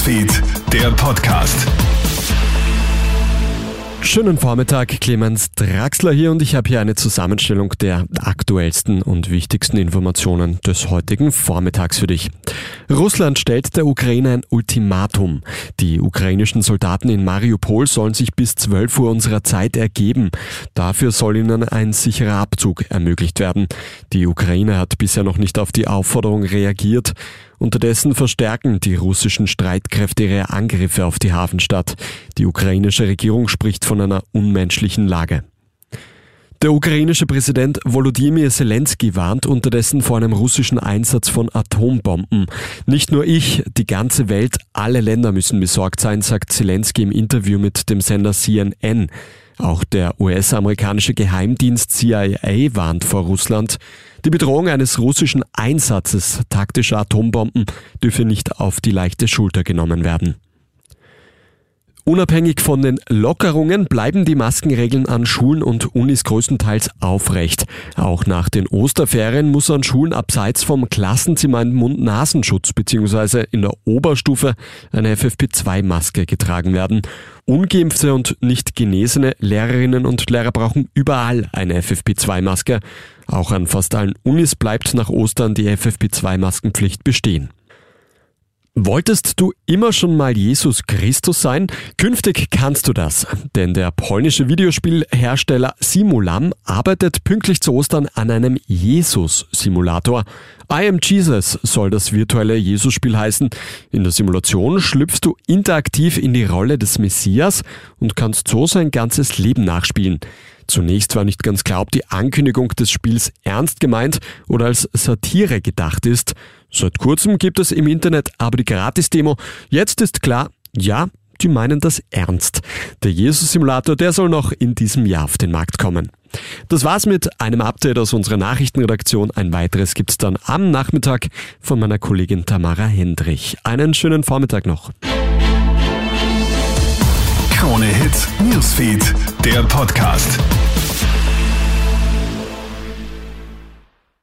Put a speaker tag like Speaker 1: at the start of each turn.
Speaker 1: Newsfeed, der Podcast.
Speaker 2: Schönen Vormittag, Clemens Draxler hier und ich habe hier eine Zusammenstellung der aktuellsten und wichtigsten Informationen des heutigen Vormittags für dich. Russland stellt der Ukraine ein Ultimatum. Die ukrainischen Soldaten in Mariupol sollen sich bis 12 Uhr unserer Zeit ergeben. Dafür soll ihnen ein sicherer Abzug ermöglicht werden. Die Ukraine hat bisher noch nicht auf die Aufforderung reagiert. Unterdessen verstärken die russischen Streitkräfte ihre Angriffe auf die Hafenstadt. Die ukrainische Regierung spricht von einer unmenschlichen Lage. Der ukrainische Präsident Volodymyr Zelensky warnt unterdessen vor einem russischen Einsatz von Atombomben. Nicht nur ich, die ganze Welt, alle Länder müssen besorgt sein, sagt Zelensky im Interview mit dem Sender CNN. Auch der US-amerikanische Geheimdienst CIA warnt vor Russland. Die Bedrohung eines russischen Einsatzes taktischer Atombomben dürfe nicht auf die leichte Schulter genommen werden. Unabhängig von den Lockerungen bleiben die Maskenregeln an Schulen und Unis größtenteils aufrecht. Auch nach den Osterferien muss an Schulen abseits vom Klassenzimmer ein Mund-Nasenschutz bzw. in der Oberstufe eine FFP2-Maske getragen werden. Ungeimpfte und nicht genesene Lehrerinnen und Lehrer brauchen überall eine FFP2-Maske. Auch an fast allen Unis bleibt nach Ostern die FFP2-Maskenpflicht bestehen. Wolltest du immer schon mal Jesus Christus sein? Künftig kannst du das, denn der polnische Videospielhersteller Simulam arbeitet pünktlich zu Ostern an einem Jesus-Simulator. I am Jesus soll das virtuelle Jesus-Spiel heißen. In der Simulation schlüpfst du interaktiv in die Rolle des Messias und kannst so sein ganzes Leben nachspielen. Zunächst war nicht ganz klar, ob die Ankündigung des Spiels ernst gemeint oder als Satire gedacht ist. Seit kurzem gibt es im Internet aber die Gratis-Demo. Jetzt ist klar, ja, die meinen das ernst. Der Jesus-Simulator, der soll noch in diesem Jahr auf den Markt kommen. Das war's mit einem Update aus unserer Nachrichtenredaktion. Ein weiteres gibt's dann am Nachmittag von meiner Kollegin Tamara Hendrich. Einen schönen Vormittag noch.
Speaker 1: Krone Hits, Newsfeed, der Podcast.